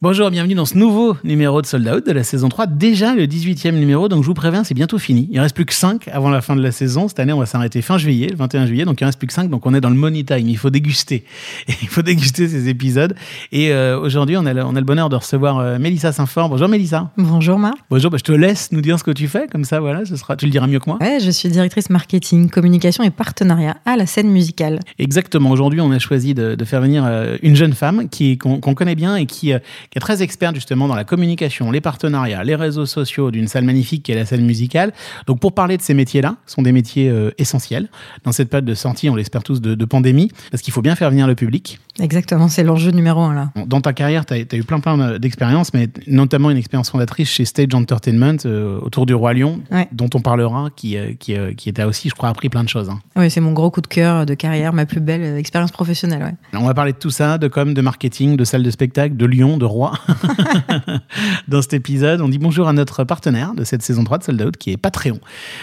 Bonjour, bienvenue dans ce nouveau numéro de Sold Out de la saison 3, déjà le 18e numéro, donc je vous préviens, c'est bientôt fini. Il reste plus que 5 avant la fin de la saison. Cette année, on va s'arrêter fin juillet, le 21 juillet, donc il reste plus que 5, donc on est dans le money time. Il faut déguster. il faut déguster ces épisodes. Et euh, aujourd'hui, on, a le, on a le bonheur de recevoir euh, Mélissa Saint-Fort. Bonjour Mélissa. Bonjour Marc. Bonjour, bah, je te laisse nous dire ce que tu fais, comme ça, voilà, ce sera, tu le diras mieux que moi. Ouais, je suis directrice marketing, communication et partenariat à la scène musicale. Exactement. Aujourd'hui, on a choisi de, de faire venir euh, une jeune femme qui qu'on connaît bien et qui, qui est très experte justement dans la communication, les partenariats, les réseaux sociaux d'une salle magnifique qui est la scène musicale. Donc pour parler de ces métiers-là, ce sont des métiers euh, essentiels dans cette période de sortie, on l'espère tous, de, de pandémie, parce qu'il faut bien faire venir le public. Exactement, c'est l'enjeu numéro un là. Dans ta carrière, tu as, eu plein plein d'expériences, mais notamment une expérience fondatrice chez Stage Entertainment euh, autour du Roi Lion, Ouais. dont on parlera, qui, euh, qui, euh, qui t'a aussi, je crois, appris plein de choses. hein. Oui, c'est mon gros coup de cœur de carrière, ma plus belle euh, expérience professionnelle. Ouais. On va parler de tout ça, de com, de marketing, de salle de spectacle, de Lyon, de Roi. Dans cet épisode, on dit bonjour à notre partenaire de cette saison 3 de Sold Out, qui est Patreon,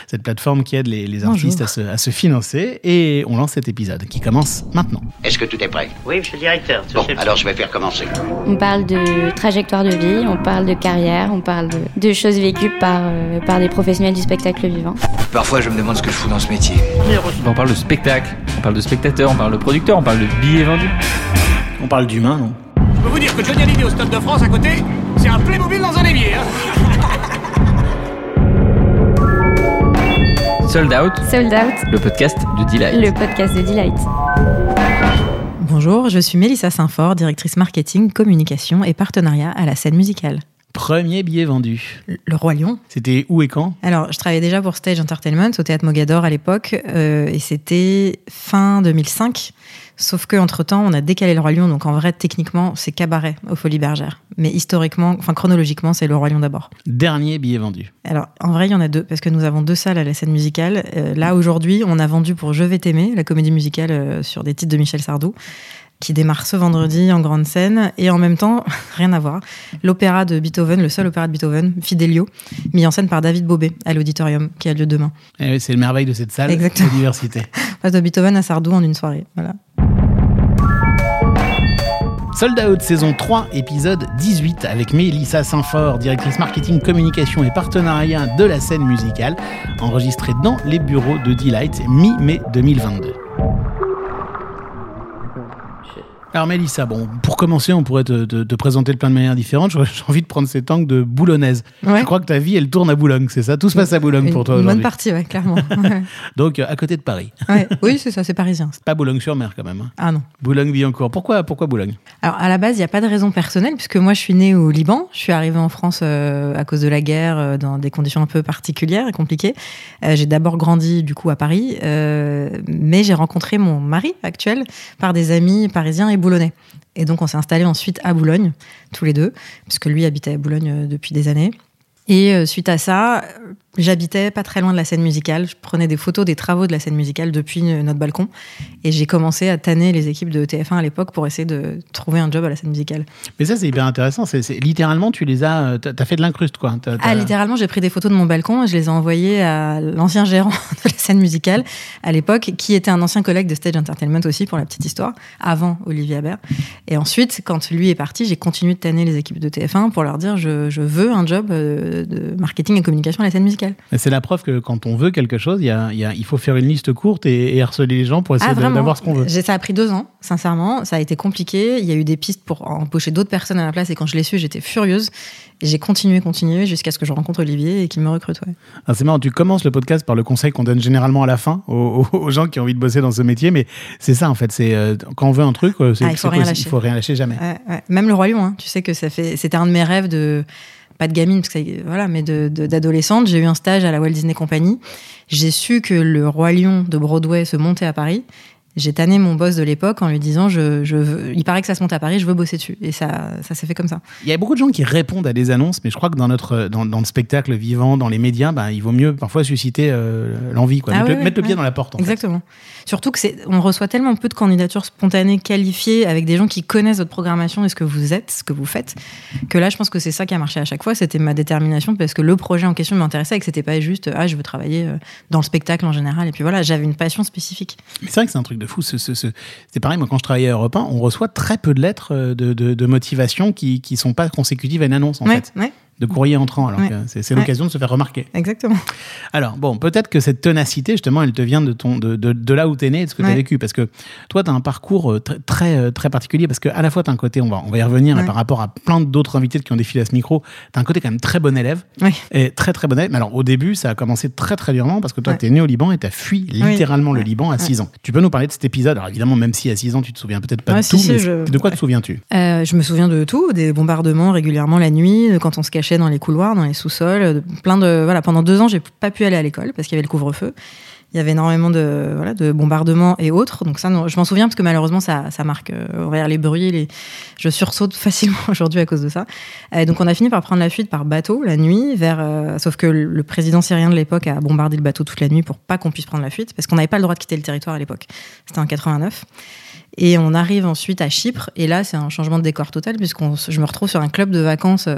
cette plateforme qui aide les, artistes à se, à se financer. Et on lance cet épisode qui commence maintenant. Est-ce que tout est prêt? Oui, monsieur le directeur. Bon, alors je vais faire commencer. On parle de trajectoire de vie, on parle de carrière, on parle de, de choses vécues par, euh, par des professionnels du spectacle vivant. Parfois, je me demande ce que je fous dans ce métier. On parle de spectacle, on parle de spectateur, on parle de producteur, on parle de billets vendus. On parle d'humain, non? Peux vous dire que Johnny Hallyday au Stade de France à côté, c'est un Playmobil dans un évier. Hein Sold Out, Sold Out, le podcast de Delight. le podcast de Delight. Bonjour, je suis Mélissa Saint-Fort, directrice marketing, communication et partenariat à la scène musicale. Premier billet vendu. Le Roi Lion. C'était où et quand? Alors, je travaillais déjà pour Stage Entertainment au théâtre Mogador à l'époque, euh, et c'était fin 2005. Sauf que entre temps, on a décalé le Roi Lion, donc en vrai, techniquement, c'est cabaret aux Folies Bergères. Mais historiquement, enfin chronologiquement, c'est le Roi Lion d'abord. Dernier billet vendu. Alors, en vrai, il y en a deux, parce que nous avons deux salles à la scène musicale. Euh, là, aujourd'hui, on a vendu pour Je vais t'aimer, la comédie musicale euh, sur des titres de Michel Sardou, qui démarre ce vendredi en grande scène. Et en même temps, rien à voir, l'opéra de Beethoven, le seul opéra de Beethoven, Fidelio, mis en scène par David Bobet à l'auditorium, qui a lieu demain. Eh oui, c'est le merveille de cette salle, Exactement. la diversité. De Beethoven à Sardou en une soirée. Voilà. Sold Out saison 3, épisode 18, avec Mélissa Saint-Fort, directrice marketing, communication et partenariat de la scène musicale, enregistré dans les bureaux de Delight, mi-mai 2022. Alors Mélissa, bon, pour commencer, on pourrait te, te- te présenter de plein de manières différentes. J'ai envie de prendre cet angle de boulonnaise. Ouais. Je crois que ta vie, elle tourne à Boulogne, c'est ça? Tout se passe à Boulogne Une, pour toi une bonne aujourd'hui. partie, ouais, clairement. Ouais. Donc, euh, à côté de Paris. Ouais. Oui, c'est ça, c'est parisien. Pas Boulogne-sur-Mer quand même. hein. Ah non. Boulogne-Billancourt. Pourquoi, pourquoi Boulogne? Alors à la base, il n'y a pas de raison personnelle puisque moi je suis née au Liban. Je suis arrivée en France euh, à cause de la guerre euh, dans des conditions un peu particulières et compliquées. Euh, j'ai d'abord grandi du coup à Paris, mais j'ai rencontré mon mari actuel par des amis parisiens et Et donc on s'est installés ensuite à Boulogne tous les deux puisque lui habitait à Boulogne euh, depuis des années. Et euh, suite à ça, j'habitais pas très loin de la scène musicale. Je prenais des photos des travaux de la scène musicale depuis euh, notre balcon. Et j'ai commencé à tanner les équipes de TF1 à l'époque pour essayer de trouver un job à la scène musicale. Mais ça, c'est hyper intéressant. C'est, c'est- littéralement, tu les as. euh, T'as, fait de l'incruste, quoi. T'as- Ah, littéralement, j'ai pris des photos de mon balcon et je les ai envoyées à l'ancien gérant de la scène musicale à l'époque, qui était un ancien collègue de Stage Entertainment aussi, pour la petite histoire, avant Olivier Habert. Et ensuite, quand lui est parti, j'ai continué de tanner les équipes de TF1 pour leur dire je, je veux un job euh, de marketing et communication à la scène musicale. C'est la preuve que quand on veut quelque chose, il, y a, il, y a- il faut faire une liste courte et, et harceler les gens pour essayer Ah, d'avoir ce qu'on veut. Ça a pris deux ans, sincèrement. Ça a été compliqué. Il y a eu des pistes pour embaucher d'autres personnes à ma place. Et quand je l'ai su, j'étais furieuse. Et j'ai continué, continué jusqu'à ce que je rencontre Olivier et qu'il me recrute. ouais. Ah, c'est marrant, tu commences le podcast par le conseil qu'on donne généralement à la fin aux, gens qui ont envie de bosser dans ce métier, mais c'est ça en fait. C'est euh, quand on veut un truc, euh, Ah, il faut c'est rien possible, lâcher. il faut rien lâcher jamais. Ouais, ouais. Même le Roi Lion, hein. tu sais que ça fait. C'était un de mes rêves de. Pas de gamine, parce que voilà, mais d'adolescente. J'ai eu un stage à la Walt Disney Company. J'ai su que le Roi Lion de Broadway se montait à Paris. J'ai tanné mon boss de l'époque en lui disant je, je veux- il paraît que ça se monte à Paris, je veux bosser dessus. Et ça, ça s'est fait comme ça. Il y a beaucoup de gens qui répondent à des annonces, mais je crois que dans notre dans, dans le spectacle vivant, dans les médias, ben, il vaut mieux parfois susciter euh, l'envie, quoi. Ah mettre, le, mettre le ouais, pied dans la porte. En fait. Exactement. Surtout que c'est, on reçoit tellement peu de candidatures spontanées qualifiées avec des gens qui connaissent votre programmation et ce que vous êtes, ce que vous faites, que là, je pense que c'est ça qui a marché à chaque fois. C'était ma détermination parce que le projet en question m'intéressait et que c'était pas juste, ah, je veux travailler euh, dans le spectacle en général. Et puis voilà, j'avais une passion spécifique. Mais c'est vrai que c'est un truc de de fou. C'est pareil, moi, quand je travaillais à Europe 1, on reçoit très peu de lettres euh, de, de, de motivation qui ne sont pas consécutives à une annonce, en ouais, fait, ouais, de courrier entrant. Alors Ouais. que c'est Ouais. l'occasion de se faire remarquer. exactement. Alors, bon, peut-être que cette ténacité, justement, elle te vient de, ton, de, de, de là où tu es né et de ce que tu as Ouais. vécu. Parce que toi, tu as un parcours euh, très, très, euh, très particulier. Parce que à la fois, tu as un côté, on va, on va y revenir, Ouais. par rapport à plein d'autres invités qui ont défilé à ce micro, tu as un côté quand même très bon élève. Et très, très bon élève. Mais alors, au début, ça a commencé très, très durement parce que toi, Ouais. tu es né au Liban et tu as fui littéralement le Ouais. Liban à Ouais. 6 ans. Tu peux nous parler de cet épisode? Alors, évidemment, même si à 6 ans, tu te souviens peut-être pas Ouais, de si, tout, si, mais je- de quoi te ouais. souviens-tu? Euh, je me souviens de tout, des bombardements régulièrement la nuit, quand on se cachait dans les couloirs, dans les sous-sols, plein de voilà. Pendant deux ans, j'ai pas pu aller à l'école parce qu'il y avait le couvre-feu. Il y avait énormément de voilà de bombardements et autres. Donc ça, je m'en souviens parce que malheureusement, ça, ça marque. Euh, regarde les bruits, je sursaute facilement aujourd'hui à cause de ça. Donc on a fini par prendre la fuite par bateau la nuit vers. euh, sauf que le président syrien de l'époque a bombardé le bateau toute la nuit pour pas qu'on puisse prendre la fuite parce qu'on n'avait pas le droit de quitter le territoire à l'époque. C'était en 89. Et on arrive ensuite à Chypre, et là, c'est un changement de décor total, puisque je me retrouve sur un club de vacances euh,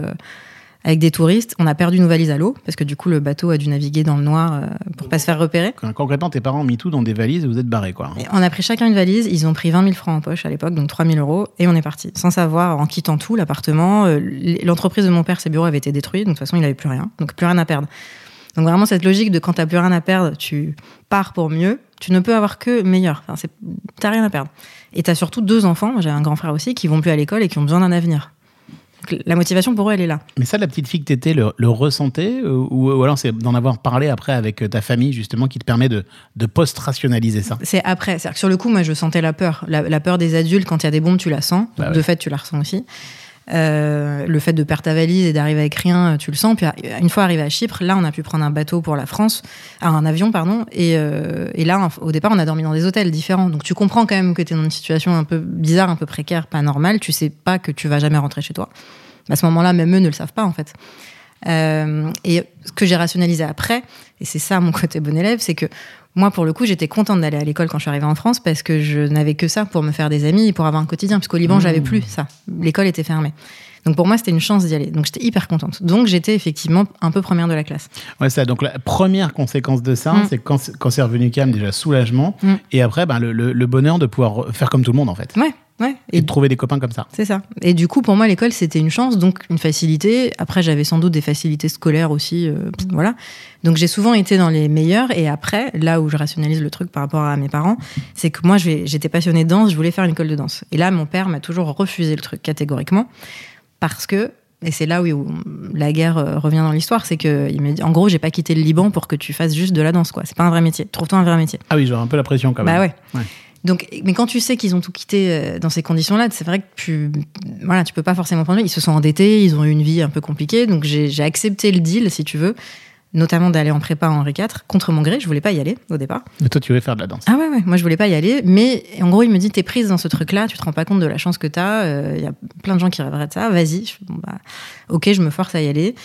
avec des touristes. On a perdu nos valises à l'eau, parce que du coup, le bateau a dû naviguer dans le noir euh, pour pas se faire repérer. Concrètement, tes parents ont mis tout dans des valises et vous êtes barrés, quoi. Et on a pris chacun une valise, ils ont pris 20 000 francs en poche à l'époque, donc 3 000 euros, et on est parti. Sans savoir, en quittant tout, l'appartement, euh, l'entreprise de mon père, ses bureaux avaient été détruits, donc de toute façon, il n'avait plus rien, donc plus rien à perdre. Donc vraiment, cette logique de quand t'as plus rien à perdre, tu pars pour mieux, tu ne peux avoir que meilleur. Enfin, t'as rien à perdre. Et t'as surtout deux enfants, j'ai un grand frère aussi, qui vont plus à l'école et qui ont besoin d'un avenir. La motivation pour eux, elle est là. Mais ça, la petite fille que t'étais, le, le ressentait euh, ou, ou alors c'est d'en avoir parlé après avec euh, ta famille, justement, qui te permet de, de post-rationaliser ça? C'est après. C'est-à-dire que sur le coup, moi, je sentais la peur. La, la peur des adultes, quand il y a des bombes, tu la sens. Bah ouais. De fait, tu la ressens aussi. Euh, le fait de perdre ta valise et d'arriver avec rien, tu le sens. Puis euh, une fois arrivé à Chypre, là, on a pu prendre un bateau pour la France, ah, un avion, pardon. Et, euh, et là, au départ, on a dormi dans des hôtels différents. Donc tu comprends quand même que tu es dans une situation un peu bizarre, un peu précaire, pas normale. Tu sais pas que tu vas jamais rentrer chez toi. À ce moment-là, même eux ne le savent pas, en fait. Euh, et ce que j'ai rationalisé après, et c'est ça mon côté bon élève, c'est que moi, pour le coup, j'étais contente d'aller à l'école quand je suis arrivée en France parce que je n'avais que ça pour me faire des amis et pour avoir un quotidien. Parce qu'au Liban, j'avais plus ça. L'école était fermée. Donc pour moi, c'était une chance d'y aller. Donc j'étais hyper contente. Donc j'étais effectivement un peu première de la classe. Ouais, ça. Donc la première conséquence de ça, Mm. c'est quand, c'est- quand c'est revenu calme, déjà soulagement, Mm. et après, ben, le, le- le bonheur de pouvoir faire comme tout le monde, en fait. Ouais, ouais. Et de trouver des copains comme ça. C'est ça. Et du coup, pour moi, l'école, c'était une chance, donc une facilité. Après, j'avais sans doute des facilités scolaires aussi. euh, voilà. Donc, j'ai souvent été dans les meilleurs. Et après, là où je rationalise le truc par rapport à mes parents, c'est que moi, j'étais passionnée de danse, je voulais faire une école de danse. Et là, mon père m'a toujours refusé le truc catégoriquement. Parce que, et c'est là où la guerre euh, revient dans l'histoire, c'est que il m'a dit, en gros, j'ai pas quitté le Liban pour que tu fasses juste de la danse, quoi. C'est pas un vrai métier. Trouve-toi un vrai métier. Ah oui, j'aurais un peu la pression quand même. Bah ouais. Ouais. Donc, mais quand tu sais qu'ils ont tout quitté euh, dans ces conditions-là, c'est vrai que tu, voilà, tu peux pas forcément prendre. Ils se sont endettés, ils ont eu une vie un peu compliquée. Donc, j'ai accepté le deal, si tu veux, notamment d'aller en prépa en Henri IV contre mon gré. Je voulais pas y aller au départ. Mais toi, tu voulais faire de la danse. Ah ouais, ouais. Moi, je voulais pas y aller. Mais en gros, il me dit, t'es prise dans ce truc-là, tu te rends pas compte de la chance que t'as. Il y a plein de gens qui rêveraient de ça. Vas-y. Bon, bah, ok, je me force à y aller.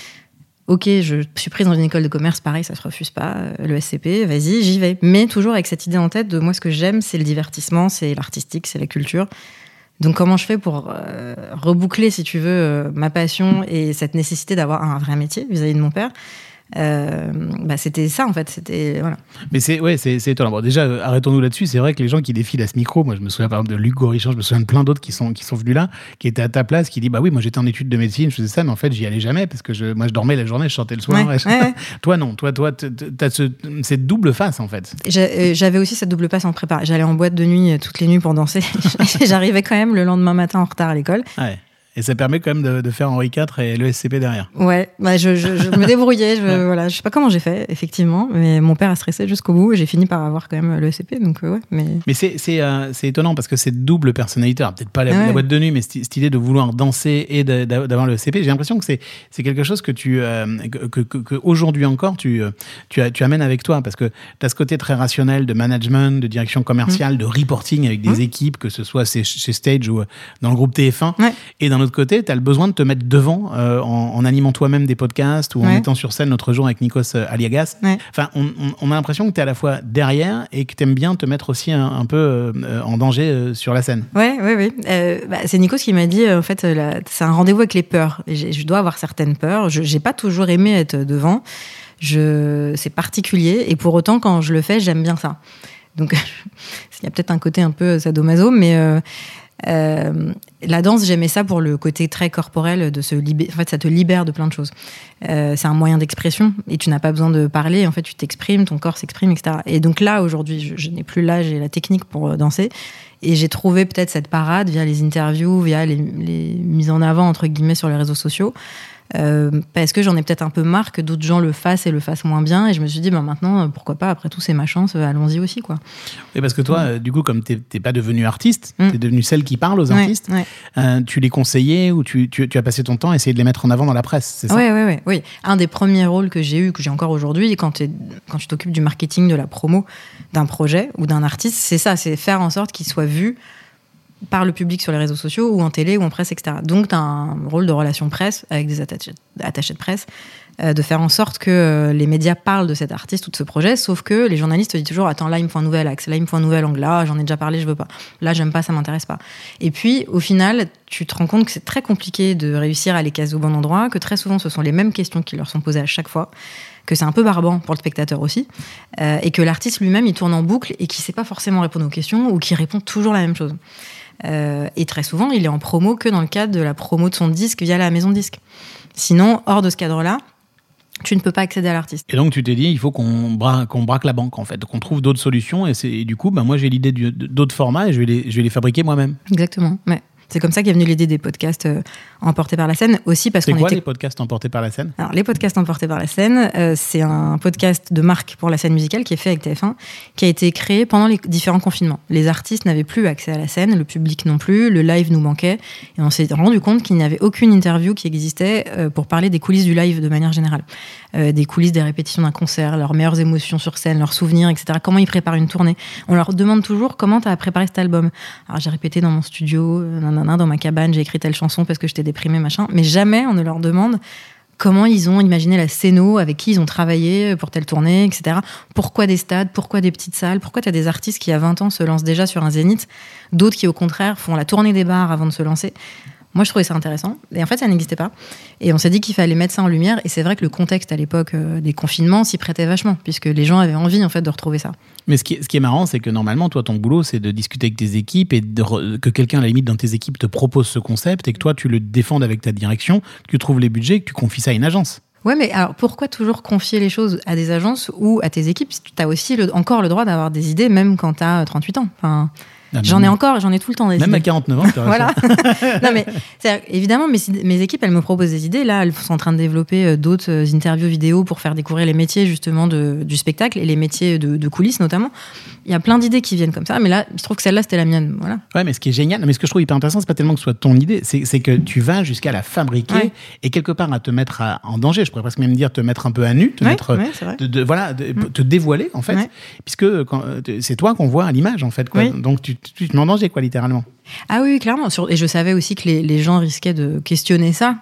Ok, je suis prise dans une école de commerce, pareil, ça se refuse pas. euh, Le SCP, vas-y, j'y vais. Mais toujours avec cette idée en tête de moi, ce que j'aime, c'est le divertissement, c'est l'artistique, c'est la culture. Donc, comment je fais pour euh, reboucler, si tu veux, euh, ma passion et cette nécessité d'avoir un vrai métier vis-à-vis de mon père? Euh, bah, C'était ça, en fait. C'était voilà. Mais c'est ouais, c'est étonnant. Bon, déjà, euh, arrêtons-nous là-dessus. C'est vrai que les gens qui défilent à ce micro, moi, je me souviens par exemple de Luc Gorichon, je me souviens de plein d'autres qui sont qui sont venus là, qui étaient à ta place, qui dit bah oui, moi j'étais en études de médecine, je faisais ça, mais en fait j'y allais jamais parce que je, moi je dormais la journée, je chantais le soir. Ouais, et je- ouais, ouais. toi non, toi toi t'as ce, cette double face en fait. Euh, J'avais aussi cette double passe en prépa. J'allais en boîte de nuit toutes les nuits pour danser. J'arrivais quand même le lendemain matin en retard à l'école. Ouais. Et ça permet quand même de, de faire Henri IV et le SCP derrière. Ouais, bah je, je, je me débrouillais. Je, voilà, je sais pas comment j'ai fait, effectivement, mais mon père a stressé jusqu'au bout et j'ai fini par avoir quand même le SCP. Donc euh, ouais, mais Mais c'est c'est euh, c'est étonnant parce que cette double personnalité, peut-être pas la, Ouais. la boîte de nuit, mais cette, idée de vouloir danser et d'avoir le SCP, j'ai l'impression que c'est c'est quelque chose que tu euh, que, que- que- que aujourd'hui encore tu euh, tu, tu amènes avec toi parce que tu as ce côté très rationnel de management, de direction commerciale, de reporting avec des équipes, que ce soit chez, chez Stage ou dans le groupe TF1. Ouais. Et autre côté, tu as le besoin de te mettre devant euh, en, en animant toi-même des podcasts ou en étant sur scène l'autre jour avec Nikos euh, Aliagas. Ouais. Enfin, on, on- on a l'impression que tu es à la fois derrière et que tu aimes bien te mettre aussi un, un peu euh, en danger sur la scène. Ouais, ouais. Euh, bah, c'est Nikos qui m'a dit, en fait, c'est un rendez-vous avec les peurs. Et je dois avoir certaines peurs. Je n'ai pas toujours aimé être devant. Je, c'est particulier. Et pour autant, quand je le fais, j'aime bien ça. Donc, il y a peut-être un côté un peu sadomaso, mais euh, euh, la danse, j'aimais ça pour le côté très corporel de se libérer. En fait, ça te libère de plein de choses. Euh, c'est un moyen d'expression et tu n'as pas besoin de parler. En fait, tu t'exprimes, ton corps s'exprime, etc. Et donc là, aujourd'hui, je, n'ai plus l'âge et la technique pour euh, danser. Et j'ai trouvé peut-être cette parade via les interviews, via les mises en avant, entre guillemets, sur les réseaux sociaux. Euh, parce que j'en ai peut-être un peu marre que d'autres gens le fassent et le fassent moins bien. Et je me suis dit, bah, maintenant, euh, pourquoi pas, après tout, c'est ma chance, euh, allons-y aussi. Quoi. Et parce que toi, du coup, comme t'es t'es pas devenue artiste, Mm. t'es devenue celle qui parle aux artistes, ouais. euh, tu les conseillais ou tu, tu, tu as passé ton temps à essayer de les mettre en avant dans la presse, c'est ça? Ouais, ouais, oui. Un des premiers rôles que j'ai eu, que j'ai encore aujourd'hui, quand tu t'occupes du marketing, de la promo d'un projet ou d'un artiste, c'est ça, c'est faire en sorte qu'il soit vu par le public sur les réseaux sociaux ou en télé ou en presse, etc. Donc, tu as un rôle de relation presse avec des attachés, de presse, euh, de faire en sorte que euh, les médias parlent de cet artiste ou de ce projet, sauf que les journalistes te disent toujours Attends, là, il me faut un nouvel axe, là, il me faut un nouvel angle, là, j'en ai déjà parlé, je veux pas. Là, j'aime pas, ça m'intéresse pas. Et puis, au final, tu te rends compte que c'est très compliqué de réussir à les caser au bon endroit, que très souvent, ce sont les mêmes questions qui leur sont posées à chaque fois, que c'est un peu barbant pour le spectateur aussi, euh, et que l'artiste lui-même, il tourne en boucle et qui sait pas forcément répondre aux questions ou qui répond toujours la même chose. Euh, et très souvent, il est en promo que dans le cadre de la promo de son disque via la maison de disque. Sinon, hors de ce cadre-là, tu ne peux pas accéder à l'artiste. Et donc tu t'es dit, il faut qu'on bra- qu'on braque la banque en fait, qu'on trouve d'autres solutions. Et, c'est- et du coup, bah, moi j'ai l'idée d'autres formats et je vais les, je vais les fabriquer moi-même. Exactement. Ouais. C'est comme ça qu'est venue l'idée des podcasts euh, emportés par la scène, aussi parce qu'on quoi était les podcasts emportés par la scène? Alors, les podcasts emportés par la scène, euh, c'est un podcast de marque pour la scène musicale qui est fait avec TF1, qui a été créé pendant les différents confinements. Les artistes n'avaient plus accès à la scène, le public non plus, le live nous manquait, et on s'est rendu compte qu'il n'y avait aucune interview qui existait euh, pour parler des coulisses du live de manière générale. Des coulisses des répétitions d'un concert, leurs meilleures émotions sur scène, leurs souvenirs, etc. Comment ils préparent une tournée? On leur demande toujours comment tu as préparé cet album. Alors j'ai répété dans mon studio, dans ma cabane, j'ai écrit telle chanson parce que j'étais déprimée, machin. Mais jamais on ne leur demande comment ils ont imaginé la scéno, avec qui ils ont travaillé pour telle tournée, etc. Pourquoi des stades, pourquoi des petites salles, pourquoi tu as des artistes qui à 20 ans se lancent déjà sur un zénith, d'autres qui au contraire font la tournée des bars avant de se lancer. Moi, je trouvais ça intéressant. Et en fait, ça n'existait pas. Et on s'est dit qu'il fallait mettre ça en lumière. Et c'est vrai que le contexte à l'époque euh, des confinements s'y prêtait vachement, puisque les gens avaient envie en fait de retrouver ça. Mais ce qui, est, ce qui est marrant, c'est que normalement, toi, ton boulot, c'est de discuter avec tes équipes et de re- que quelqu'un, à la limite, dans tes équipes, te propose ce concept et que toi, tu le défendes avec ta direction, que tu trouves les budgets, que tu confies ça à une agence. Ouais, mais alors pourquoi toujours confier les choses à des agences ou à tes équipes si Tu as aussi le- encore le droit d'avoir des idées, même quand tu as 38 ans? Enfin, j'en ai encore, j'en ai tout le temps des Même idées. à 49 ans, Voilà. non, mais évidemment, mes, mes équipes, elles me proposent des idées. Là, elles sont en train de développer euh, d'autres euh, interviews vidéo pour faire découvrir les métiers justement de- du spectacle et les métiers de, de coulisses notamment. Il y a plein d'idées qui viennent comme ça, mais là, je trouve que celle-là, c'était la mienne. Voilà. Ouais, mais ce qui est génial, mais ce que je trouve hyper intéressant, c'est pas tellement que ce soit ton idée, c'est que tu vas jusqu'à la fabriquer Ouais. et quelque part à te mettre à- en danger. Je pourrais presque même dire te mettre un peu à nu, te Ouais, mettre, ouais, vrai. de, de- voilà, de- te dévoiler en fait, puisque euh, c'est toi qu'on voit à l'image en fait. Quoi. Oui. Donc tu, tu te mets en danger quoi, littéralement. Ah oui, clairement. Et je savais aussi que les, les gens risquaient de questionner ça.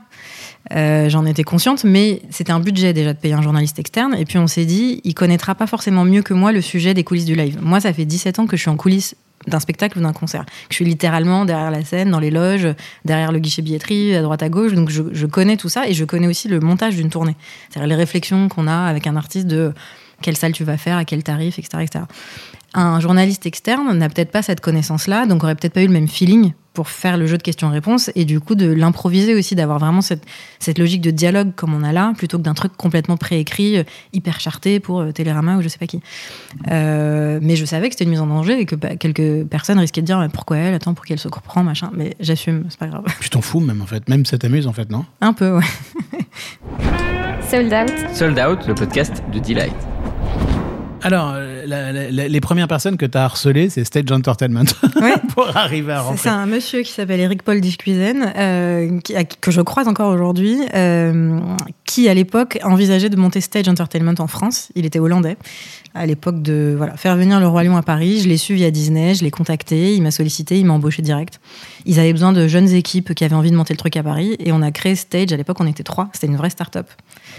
Euh, J'en étais consciente, mais c'était un budget déjà de payer un journaliste externe. Et puis on s'est dit, il connaîtra pas forcément mieux que moi le sujet des coulisses du live. Moi, ça fait 17 ans que je suis en coulisses d'un spectacle ou d'un concert. Je suis littéralement derrière la scène, dans les loges, derrière le guichet billetterie, à droite à gauche. Donc je, je connais tout ça et je connais aussi le montage d'une tournée. C'est-à-dire les réflexions qu'on a avec un artiste de quelle salle tu vas faire, à quel tarif, etc. etc. Un journaliste externe n'a peut-être pas cette connaissance-là, donc aurait peut-être pas eu le même feeling pour faire le jeu de questions-réponses et du coup de l'improviser aussi, d'avoir vraiment cette, cette logique de dialogue comme on a là, plutôt que d'un truc complètement préécrit, euh, hyper charté pour euh, Télérama ou je sais pas qui. Euh, mais je savais que c'était une mise en danger et que bah, quelques personnes risquaient de dire Mais pourquoi elle, attends, pour qu'elle se comprend, machin. Mais j'assume, c'est pas grave. Tu t'en fous même en fait, même ça t'amuse en fait, non? Un peu, ouais. Sold Out. Sold Out, le podcast de Delight. Alors, la- la- la- les premières personnes que tu as harcelées, c'est Stage Entertainment Ouais. pour arriver à C'est- rentrer. C'est un monsieur qui s'appelle Eric Paul Discuisen, euh, que je croise encore aujourd'hui, euh, qui à l'époque envisageait de monter Stage Entertainment en France. Il était hollandais. À l'époque de voilà, faire venir le Roi Lion à Paris, je l'ai su via Disney, je l'ai contacté, il m'a sollicité, il m'a embauché direct. Ils avaient besoin de jeunes équipes qui avaient envie de monter le truc à Paris et on a créé Stage. À l'époque, on était trois. C'était une vraie start-up.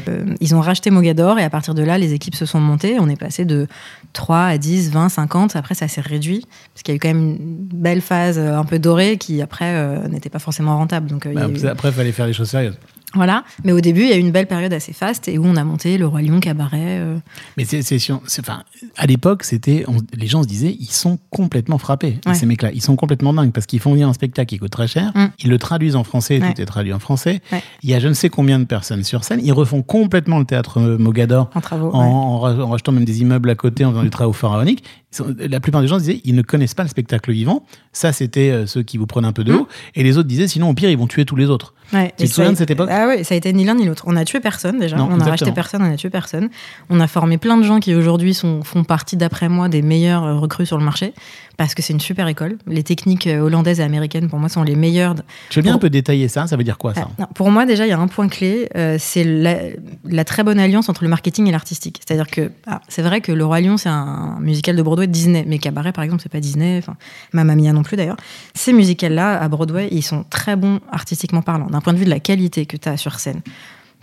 Euh, ils ont racheté Mogador et à partir de là, les équipes se sont montées. On est passé de 3 à 10, 20, 50. Après, ça s'est réduit parce qu'il y a eu quand même une belle phase euh, un peu dorée qui après euh, n'était pas forcément rentable. Donc, euh, Bah, eu- Après, il fallait faire les choses sérieuses. Voilà. Mais au début, il y a eu une belle période assez faste et où on a monté le Roi Lion, Cabaret. euh, Mais c'est, c'est, enfin, à l'époque, c'était, on- les gens se disaient, ils sont complètement frappés. Ouais. Ces mecs-là, ils sont complètement dingues parce qu'ils font venir un spectacle qui coûte très cher. Mm. Ils le traduisent en français, Ouais. tout est traduit en français. Ouais. Il y a je ne sais combien de personnes sur scène. Ils refont complètement le théâtre euh, Mogador. en travaux. En, rachetant même des immeubles à côté, en faisant du travail pharaonique. Sont- La plupart des gens disaient ils ne connaissent pas le spectacle vivant. Ça, c'était euh, ceux qui vous prenaient un peu de Mm. haut. Et les autres disaient sinon, au pire, ils vont tuer tous les autres. Ouais, Tu te souviens a- de cette époque Ah oui, ça a été ni l'un ni l'autre. On a tué personne déjà. Non, on a exactement. racheté personne, on a tué personne. On a formé plein de gens qui aujourd'hui font partie, d'après moi, des meilleurs euh, recrues sur le marché parce que c'est une super école. Les techniques euh, hollandaises et américaines, pour moi, sont les meilleures. Tu veux bien Pour- un peu détailler ça? Ça veut dire quoi, ça? Non, pour moi, déjà, il y a un point clé, euh, c'est la, la très bonne alliance entre le marketing et l'artistique. C'est-à-dire que ah, c'est vrai que Le Roi Lion, c'est un musical de Disney, mais Cabaret, par exemple, c'est pas Disney, enfin, Mamma Mia non plus d'ailleurs. Ces musicals-là, à Broadway, ils sont très bons artistiquement parlant, d'un point de vue de la qualité que tu as sur scène.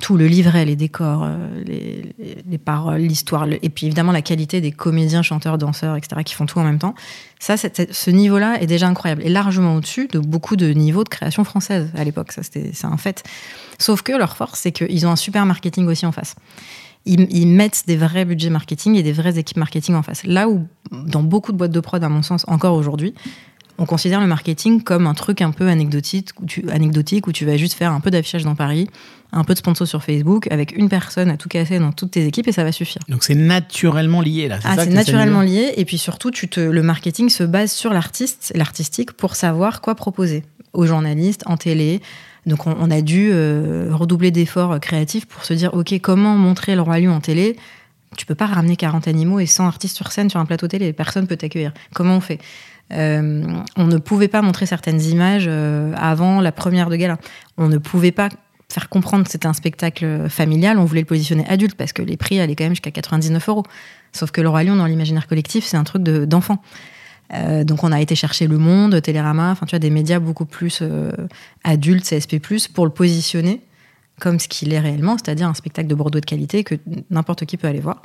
Tout le livret, les décors, euh, les, les- les paroles, l'histoire, et puis évidemment la qualité des comédiens, chanteurs, danseurs, etc., qui font tout en même temps. Ça, ce niveau-là est déjà incroyable et largement au-dessus de beaucoup de niveaux de création française à l'époque. Ça, c'est un fait. Sauf que leur force, c'est qu'ils ont un super marketing aussi en face. Ils, ils mettent des vrais budgets marketing et des vraies équipes marketing en face. Là où, dans beaucoup de boîtes de prod, à mon sens, encore aujourd'hui, on considère le marketing comme un truc un peu anecdotique où tu, anecdotique où tu vas juste faire un peu d'affichage dans Paris, un peu de sponsor sur Facebook, avec une personne à tout casser dans toutes tes équipes et ça va suffire. Donc c'est naturellement lié, là. Ah, ça c'est t'essaies de naturellement lié. Et puis surtout, tu te, le marketing se base sur l'artiste, l'artistique, pour savoir quoi proposer aux journalistes, en télé. Donc on, a dû euh, redoubler d'efforts créatifs pour se dire, OK, comment montrer le Roi Lion en télé? Tu peux pas ramener 40 animaux et 100 artistes sur scène sur un plateau télé. Personne peut t'accueillir. Comment on fait? Euh, On ne pouvait pas montrer certaines images euh, avant la première de gala. On ne pouvait pas faire comprendre que c'était un spectacle familial, on voulait le positionner adulte parce que les prix allaient quand même jusqu'à 99 euros. Sauf que le Roi Lion, dans l'imaginaire collectif, c'est un truc de- d'enfant. Euh, donc on a été chercher Le Monde, Télérama, enfin tu vois, des médias beaucoup plus euh, adultes, CSP+, pour le positionner comme ce qu'il est réellement, c'est-à-dire un spectacle de Bordeaux de qualité que n'importe qui peut aller voir.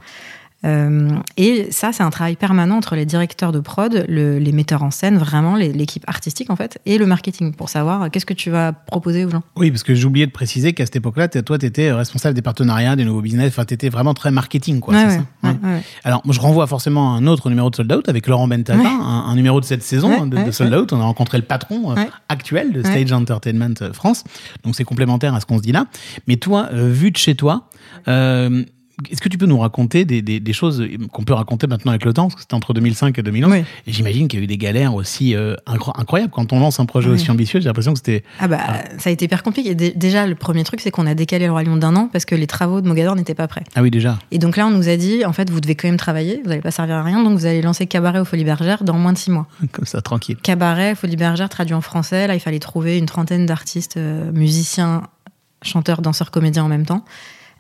Euh, et ça, c'est un travail permanent entre les directeurs de prod, le- les metteurs en scène, vraiment l'équipe artistique en fait, et le marketing pour savoir euh, qu'est-ce que tu vas proposer aux gens. Oui, parce que oublié de préciser qu'à cette époque-là, toi, tu étais responsable des partenariats, des nouveaux business. Enfin, tu étais vraiment très marketing, quoi. Ouais, c'est ouais, ça ouais. Alors, moi, je renvoie forcément à un autre numéro de Sold Out avec Laurent Bentata, un, un numéro de cette saison hein, de, Sold Out. On a rencontré le patron euh, actuel de. Stage Entertainment euh, France. Donc, c'est complémentaire à ce qu'on se dit là. Mais toi, euh, vu de chez toi, euh, est-ce que tu peux nous raconter des, des- des choses qu'on peut raconter maintenant avec le temps Parce que c'était entre 2005 et 2011. Oui. Et j'imagine qu'il y a eu des galères aussi euh, incro- incroyables. Quand on lance un projet Oui. aussi ambitieux, j'ai l'impression que c'était. Ah bah, ça a été hyper compliqué. Dé- Déjà, le premier truc, c'est qu'on a décalé le Roi Lion d'un an parce que les travaux de Mogador n'étaient pas prêts. Ah oui, déjà. Et donc là, on nous a dit, en fait, vous devez quand même travailler, vous n'allez pas servir à rien, donc vous allez lancer Cabaret aux Folies Bergères dans moins de six mois. Comme ça, tranquille. Cabaret, Folies Bergères, traduit en français. Là, il fallait trouver une trentaine d'artistes, euh, musiciens, chanteurs, danseurs, comédiens en même temps.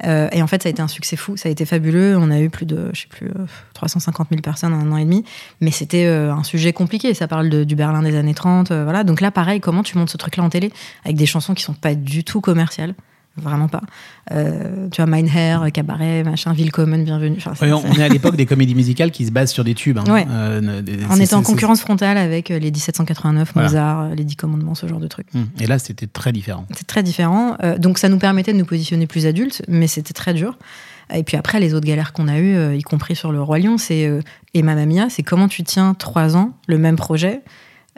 Euh, et en fait, ça a été un succès fou, ça a été fabuleux. On a eu plus de, je sais plus, euh, 350 000 personnes en un an et demi. Mais c'était euh, un sujet compliqué. Ça parle de- du Berlin des années 30. euh, voilà. Donc là, pareil, comment tu montes ce truc-là en télé avec des chansons qui sont pas du tout commerciales? Vraiment pas. Euh, tu vois, Mein Herr, Cabaret, machin, Willkommen, bienvenue. Enfin, on, c'est- on est à l'époque des comédies musicales qui se basent sur des tubes. hein. Ouais. Euh, des- On était en c'est- concurrence frontale avec euh, les 1789, Voilà. Mozart, euh, les Dix Commandements, ce genre de trucs. Hum. Et là, c'était très différent. C'est très différent. Euh, donc ça nous permettait de nous positionner plus adultes, mais c'était très dur. Et puis après, les autres galères qu'on a eues, euh, y compris sur le Roi Lion, c'est euh, et Mamma Mia, c'est comment tu tiens trois ans le même projet.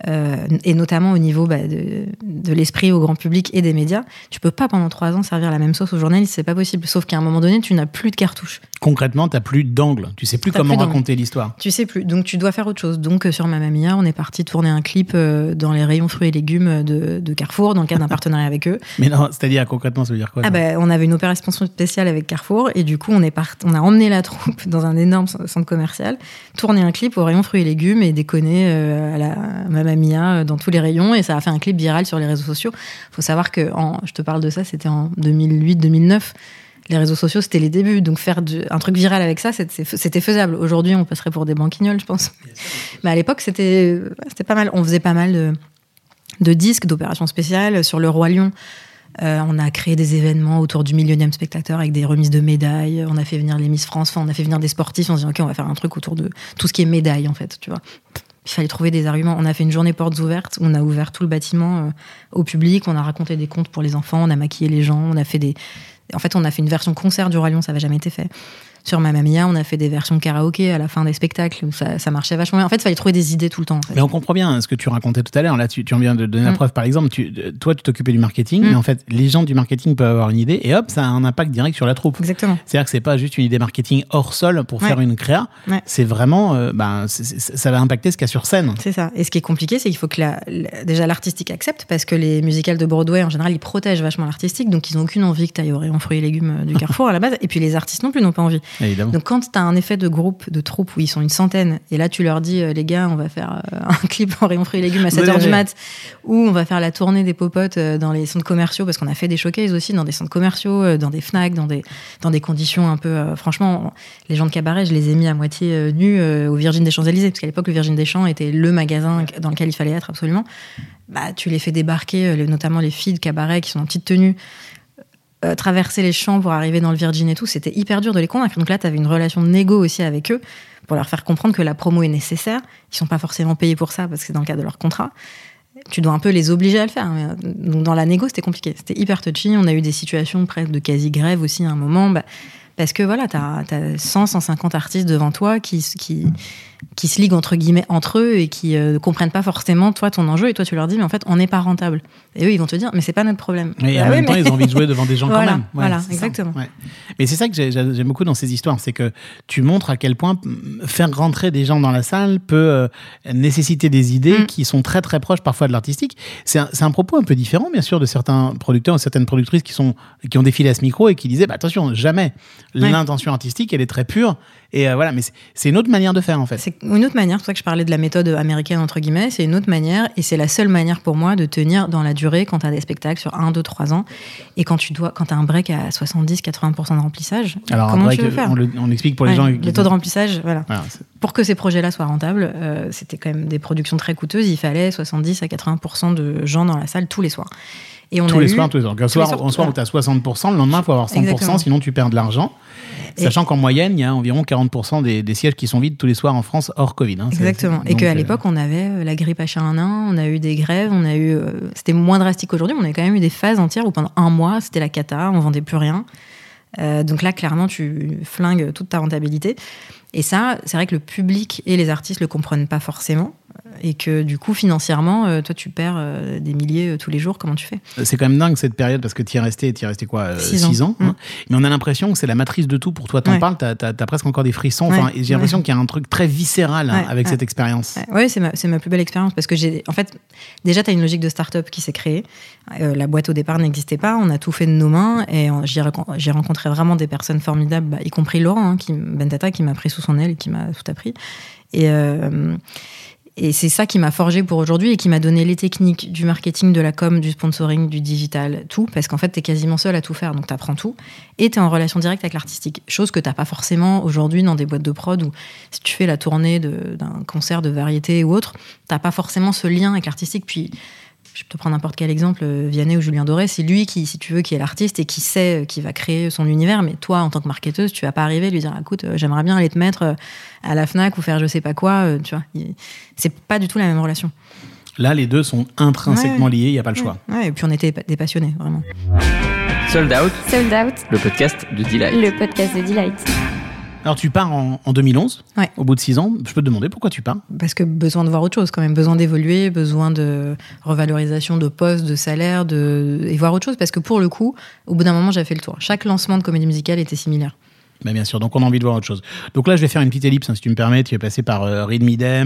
Euh, et notamment au niveau bah, de, de l'esprit au grand public et des médias, tu peux pas pendant trois ans servir la même sauce aux journalistes, c'est pas possible. Sauf qu'à un moment donné, tu n'as plus de cartouches. Concrètement, t'as plus d'angle. Tu sais plus T'as comment plus raconter l'histoire. Tu sais plus, donc tu dois faire autre chose. Donc euh, sur Mamma Mia, on est parti tourner un clip euh, dans les rayons fruits et légumes de, de Carrefour, dans le cadre d'un partenariat avec eux. Mais non, c'est-à-dire concrètement, ça veut dire quoi Ah bah, on avait une opération spéciale avec Carrefour et du coup on est part... on a emmené la troupe dans un énorme centre commercial, tourné un clip au rayon fruits et légumes et déconné euh, à la Mamma Mia euh, dans tous les rayons et ça a fait un clip viral sur les réseaux sociaux. Faut savoir que en... je te parle de ça, c'était en 2008-2009. Les réseaux sociaux, c'était les débuts. Donc faire du- un truc viral avec ça, c'était faisable. Aujourd'hui, on passerait pour des banquignoles, je pense. Mais à l'époque, c'était pas mal. On faisait pas mal de, de disques, d'opérations spéciales. Sur le Roi Lion, euh, on a créé des événements autour du millionième spectateur avec des remises de médailles. On a fait venir les Miss France. Enfin, on a fait venir des sportifs. On s'est dit, OK, on va faire un truc autour de tout ce qui est médailles, en fait, tu vois. Il fallait trouver des arguments. On a fait une journée portes ouvertes on a ouvert tout le bâtiment euh, au public. On a raconté des contes pour les enfants. On a maquillé les gens. On a fait des. En fait, on a fait une version concert du Roi. Ça n'avait jamais été fait. Sur Mamma Mia, on a fait des versions karaoké à la fin des spectacles où ça, ça marchait vachement bien. En fait, il fallait trouver des idées tout le temps. en fait. Mais on comprend bien ce que tu racontais tout à l'heure. Là, tu, tu viens de donner la Mm. preuve. Par exemple, tu, euh, toi, tu t'occupais du marketing, Mm. mais en fait, les gens du marketing peuvent avoir une idée et hop, ça a un impact direct sur la troupe. Exactement. C'est-à-dire que c'est pas juste une idée marketing hors sol pour Ouais. faire une créa. Ouais. C'est vraiment, euh, ben, ça va impacter ce qu'il y a sur scène. C'est ça. Et ce qui est compliqué, c'est qu'il faut que la, la- déjà l'artistique accepte, parce que les musicals de Broadway, en général, ils protègent vachement l'artistique, donc ils n'ont aucune envie que tu ailles au rayon fruits et légumes euh, du Carrefour à la base. Et puis les artistes non plus n'ont pas envie. Évidemment. Donc quand tu as un effet de groupe, de troupe où ils sont une centaine, et là tu leur dis, euh, les gars, on va faire euh, un clip en rayon fruits et légumes à Vous 7h allez du mat, ou on va faire la tournée des popotes euh, dans les centres commerciaux, parce qu'on a fait des showcases aussi dans des centres commerciaux, dans des FNAC, dans des, dans des conditions un peu... franchement, les gens de cabaret, je les ai mis à moitié nus au Virgin des Champs-Élysées, parce qu'à l'époque, le Virgin des Champs était le magasin dans lequel il fallait être absolument. Bah, tu les fais débarquer, notamment les filles de cabaret qui sont en petite tenue, euh, traverser les champs pour arriver dans le Virgin et tout, c'était hyper dur de les convaincre. Donc là, tu avais une relation de négo aussi avec eux pour leur faire comprendre que la promo est nécessaire. Ils sont pas forcément payés pour ça parce que c'est dans le cadre de leur contrat. Tu dois un peu les obliger à le faire. Mais, euh, donc dans la négo, c'était compliqué. C'était hyper touchy. On a eu des situations presque de quasi-grève aussi à un moment. bah, parce que voilà, tu as, 100, 150 artistes devant toi qui, qui, qui se liguent entre guillemets entre eux et qui ne comprennent pas forcément toi ton enjeu. Et toi, tu leur dis, mais en fait, on n'est pas rentable. Et eux, ils vont te dire, mais c'est pas notre problème. Et Bah en oui, même temps, ils ont envie de jouer devant des gens Voilà, quand même. voilà, exactement. Ouais. Mais c'est ça que j'ai- j'ai- j'aime beaucoup dans ces histoires, c'est que tu montres à quel point mm, faire rentrer des gens dans la salle peut euh, nécessiter des idées Mm. qui sont très très proches parfois de l'artistique. C'est un, un propos un peu différent, bien sûr, de certains producteurs ou certaines productrices qui, sont, qui ont défilé à ce micro et qui disaient bah, attention, jamais. Ouais. L'intention artistique, elle est très pure. Et euh, voilà, mais c'est- une autre manière de faire en fait. C'est une autre manière, c'est pour ça que je parlais de la méthode américaine, entre guillemets, c'est une autre manière, et c'est la seule manière pour moi de tenir dans la durée quand tu as des spectacles sur 1, 2, 3 ans, et quand tu dois, quand as un break à 70-80% de remplissage, Alors, comment après, tu veux faire? on, le- explique pour les Ouais, gens. Le taux de remplissage, voilà. Pour que ces projets-là soient rentables, euh, c'était quand même des productions très coûteuses, il fallait 70 à 80% de gens dans la salle tous les soirs. Et on tous a les eu- soirs, tous les soirs. Tous les soir, soirs, un soir tu as 60%, le lendemain, il faut avoir 100%, Exactement. sinon tu perds de l'argent. Sachant qu'en moyenne, il y a environ 40% des, des sièges qui sont vides tous les soirs en France, hors Covid. hein. Exactement. Et qu'à euh, l'époque, on avait euh, la grippe H1N1, on a eu des grèves, on a eu. euh, C'était moins drastique qu'aujourd'hui, mais on a quand même eu des phases entières où pendant un mois, c'était la cata, on vendait plus rien. Euh, donc là, clairement, tu flingues toute ta rentabilité. Et ça, c'est vrai que le public et les artistes le comprennent pas forcément. Et que du coup, financièrement, euh, toi, tu perds euh, des milliers euh, tous les jours. Comment tu fais? C'est quand même dingue cette période parce que tu y es resté, t'y es resté quoi 6 Six ans, ans. hein. Mm. Mais on a l'impression que c'est la matrice de tout. Pour toi, t'en Ouais. parles, t'as as, presque encore des frissons. Enfin, Ouais. J'ai l'impression Ouais. qu'il y a un truc très viscéral hein, avec cette expérience. Ouais, c'est ma, ma plus belle expérience parce que j'ai, en fait, déjà, tu as une logique de start-up qui s'est créée. Euh, la boîte au départ n'existait pas, on a tout fait de nos mains et j'ai, rencontré vraiment des personnes formidables, bah, y compris Laurent, hein, qui, Bentata, qui m'a pris sous son aile qui m'a tout appris. Et, euh, et c'est ça qui m'a forgé pour aujourd'hui et qui m'a donné les techniques du marketing, de la com, du sponsoring, du digital, tout. Parce qu'en fait, tu es quasiment seul à tout faire, donc tu apprends tout. Et tu es en relation directe avec l'artistique. Chose que tu pas forcément aujourd'hui dans des boîtes de prod où si tu fais la tournée d'un concert de variété ou autre, t'as pas forcément ce lien avec l'artistique. Puis, je peux te prendre n'importe quel exemple, euh, Vianney ou Julien Doré, c'est lui qui, si tu veux, qui est l'artiste et qui sait, euh, qui va créer son univers. Mais toi, en tant que marketeuse, tu vas pas arriver à lui dire, écoute, euh, j'aimerais bien aller te mettre à la Fnac ou faire je sais pas quoi. Tu vois, c'est pas du tout la même relation. Là, les deux sont intrinsèquement Ouais. liés, il n'y a pas le choix. Ouais, et puis on était des passionnés, vraiment. Sold Out, Sold Out, le podcast de Delight. le podcast de Delight. Alors, tu pars en, en 2011, Ouais. au bout de 6 ans. Je peux te demander pourquoi tu pars? Parce que besoin de voir autre chose, quand même. Besoin d'évoluer, besoin de revalorisation de poste, de salaire, de... et voir autre chose. Parce que pour le coup, au bout d'un moment, j'avais fait le tour. Chaque lancement de comédie musicale était similaire. Bah, bien sûr, donc on a envie de voir autre chose. Donc là, je vais faire une petite ellipse, hein, si tu me permets. Tu es passé par euh,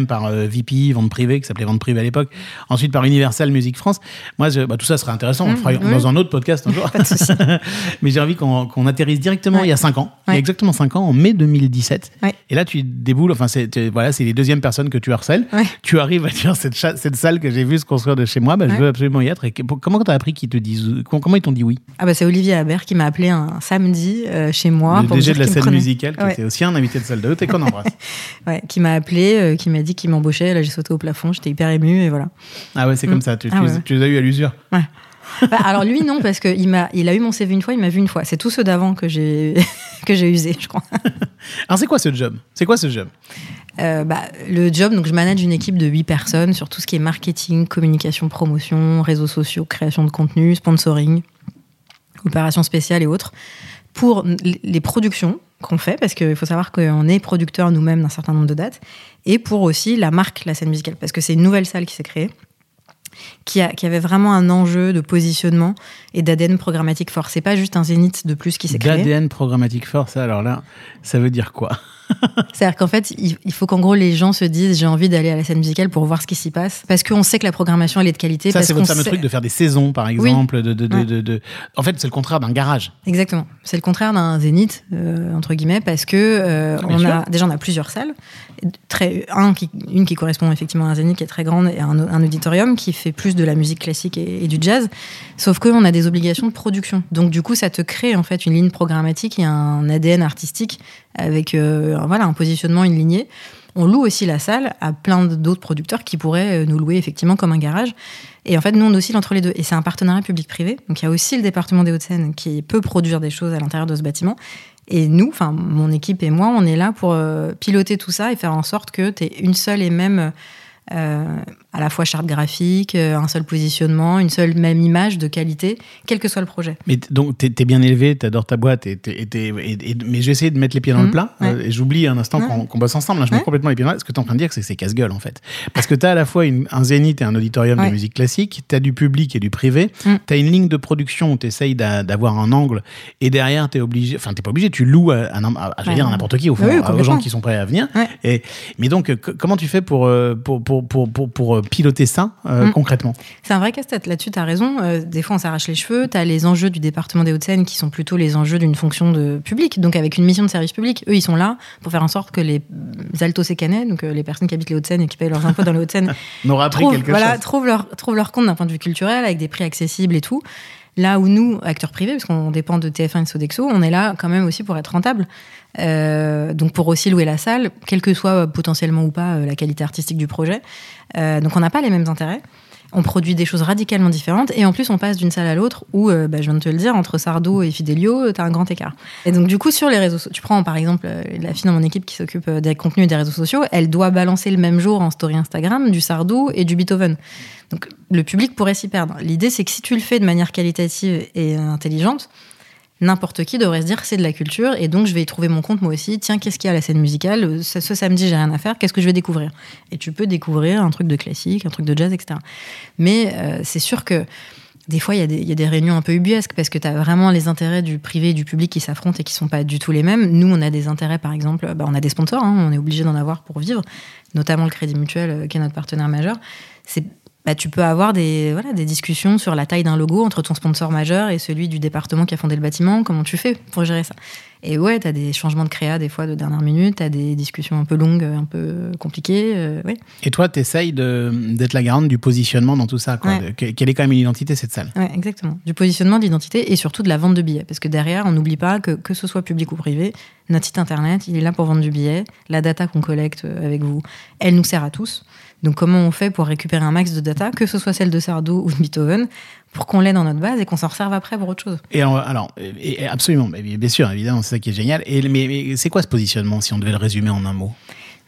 par euh, VP, Vente Privée, qui s'appelait Vente Privée à l'époque. Ensuite, par Universal Music France. Moi, je- bah, tout ça serait intéressant. on le fera Mmh, oui. dans un autre podcast un jour. Mais j'ai envie qu'on qu'on atterrisse directement Ouais. il y a 5 ans. Il y a exactement 5 ans, en mai 2017. Ouais. Et là, tu déboules. Enfin, c'est voilà, les deuxièmes personnes que tu harcèles. Tu arrives à dire cette, cette salle que j'ai vue se construire de chez moi, bah, je veux absolument y être. Et comment tu as appris qu'ils te disent comment, ils t'ont dit oui? Ah bah c'est Olivier Habert qui m'a appelé un samedi euh, chez moi. Le pour me dire de la scène musicale, qui Ouais. était aussi un invité de Sold Out et qu'on embrasse. Ouais, qui m'a appelé, euh, qui m'a dit qu'il m'embauchait. Là, j'ai sauté au plafond, j'étais hyper émue et voilà. Ah ouais, c'est Mm. comme ça. Tu, Ah tu- ouais. tu les as eu à l'usure. Bah, alors lui non parce qu'il m'a, il a eu mon CV une fois, il m'a vu une fois. C'est tous ceux d'avant que j'ai que j'ai usé, je crois. Alors c'est quoi ce job? C'est quoi ce job? Euh, bah, le job, donc je manage une équipe de 8 personnes sur tout ce qui est marketing, communication, promotion, réseaux sociaux, création de contenu, sponsoring, opérations spéciales et autres, pour les productions qu'on fait, parce qu'il faut savoir qu'on est producteur nous-mêmes d'un certain nombre de dates, et pour aussi la marque, la scène musicale, parce que c'est une nouvelle salle qui s'est créée, qui, a- qui avait vraiment un enjeu de positionnement et d'ADN programmatique fort. C'est pas juste un zénith de plus qui s'est créé. D'ADN programmatique fort, ça, alors là, ça veut dire quoi? C'est-à-dire qu'en fait, il faut qu'en gros les gens se disent j'ai envie d'aller à la scène musicale pour voir ce qui s'y passe, parce qu'on sait que la programmation elle est de qualité. Ça, c'est qu'on votre fameux sait- truc de faire des saisons, par exemple. De, de, de, Ouais. de- de- En fait, c'est le contraire d'un garage. Exactement. C'est le contraire d'un zénith euh, entre guillemets parce que euh, Ah, on a déjà on a plusieurs salles, très un qui une qui correspond effectivement à un zénith qui est très grande et un, un auditorium qui fait plus de la musique classique et, et du jazz. Sauf que on a des obligations de production. Donc du coup ça te crée en fait une ligne programmatique et un ADN artistique avec euh, voilà un positionnement, une lignée. On loue aussi la salle à plein d'autres producteurs qui pourraient euh, nous louer effectivement comme un garage. Et en fait, nous, on oscille entre les deux. Et c'est un partenariat public-privé. Donc, il y a aussi le département des Hauts-de-Seine qui peut produire des choses à l'intérieur de ce bâtiment. Et nous, enfin, mon équipe et moi, on est là pour euh, piloter tout ça et faire en sorte que tu aies une seule et même, à la fois charte graphique, euh, un seul positionnement, une seule même image de qualité, quel que soit le projet. Mais donc, t'es es bien élevé, t'adores ta boîte, et, t'es- et t'es- et- et- mais j'ai essayé de mettre les pieds dans le Mhm, plat, ouais. euh, et j'oublie un instant Ouais. qu'on qu'on bosse ensemble, hein, je mets Ouais. complètement les pieds dans le plat. Ce que t'es en train de dire, c'est que c'est casse-gueule, en fait. Parce que t'as à la fois une- un zénith et un auditorium de musique classique, t'as du public et du privé, Mm. t'as une ligne de production où t'essayes d'a- d'avoir un angle, et derrière, t'es obligé, enfin, t'es pas obligé, tu loues à, à- à- je veux dire, n'importe qui, au fond, Oui, aux gens qui sont prêts à venir. Et, mais donc, euh, comment tu fais pour, euh, pour, pour, pour, pour, pour, euh, piloter ça euh, Mm. concrètement C'est un vrai casse-tête. Là-dessus, tu as raison. Euh, des fois, on s'arrache les cheveux. Tu as les enjeux du département des Hauts-de-Seine qui sont plutôt les enjeux d'une fonction de public, donc avec une mission de service public. Eux, ils sont là pour faire en sorte que les altos et canets, donc les personnes qui habitent les Hauts-de-Seine et qui payent leurs impôts dans les Hauts-de-Seine, voilà, chose. trouvent, leur, trouvent leur compte d'un point de vue culturel avec des prix accessibles et tout. Là où nous, acteurs privés, parce qu'on dépend de TF1 et de Sodexo, on est là quand même aussi pour être rentable. Euh, donc pour aussi louer la salle, quelle que soit euh, potentiellement ou pas euh, la qualité artistique du projet. Donc on n'a pas les mêmes intérêts. On produit des choses radicalement différentes et en plus on passe d'une salle à l'autre où, euh, bah, je viens de te le dire, entre Sardo et Fidelio, tu as un grand écart. Et donc du coup sur les réseaux sociaux, tu prends par exemple euh, la fille dans mon équipe qui s'occupe euh, des contenus et des réseaux sociaux, elle doit balancer le même jour en story Instagram du Sardo et du Beethoven. Donc le public pourrait s'y perdre. L'idée c'est que si tu le fais de manière qualitative et euh, intelligente, n'importe qui devrait se dire c'est de la culture et donc je vais y trouver mon compte moi aussi. Tiens, qu'est-ce qu'il y a à la scène musicale? Ce, samedi, j'ai rien à faire. Qu'est-ce que je vais découvrir? Et tu peux découvrir un truc de classique, un truc de jazz, etc. Mais euh, c'est sûr que des fois, il y, a des- réunions un peu ubuesques parce que tu as vraiment les intérêts du privé et du public qui s'affrontent et qui sont pas du tout les mêmes. Nous, on a des intérêts, par exemple, bah, on a des sponsors, hein, on est obligé d'en avoir pour vivre, notamment le Crédit Mutuel, euh, qui est notre partenaire majeur. Bah, tu peux avoir des, voilà, des discussions sur la taille d'un logo entre ton sponsor majeur et celui du département qui a fondé le bâtiment. Comment tu fais pour gérer ça? Et ouais, tu as des changements de créa des fois de dernière minute, tu as des discussions un peu longues, un peu compliquées. euh, ouais. Et toi, tu essayes d'être la garante du positionnement dans tout ça. Quoi. Ouais. De- que- quelle est quand même une identité, cette salle? Ouais, exactement. Du positionnement, d'identité et surtout de la vente de billets. Parce que derrière, on n'oublie pas que, que ce soit public ou privé, notre site internet, il est là pour vendre du billet. La data qu'on collecte euh, avec vous, elle nous sert à tous. Donc, comment on fait pour récupérer un max de data, que ce soit celle de Sardo ou de Beethoven, pour qu'on l'ait dans notre base et qu'on s'en serve après pour autre chose? Et alors, et- absolument, bien sûr, évidemment, c'est ça qui est génial. Et, mais mais c'est quoi ce positionnement, si on devait le résumer en un mot?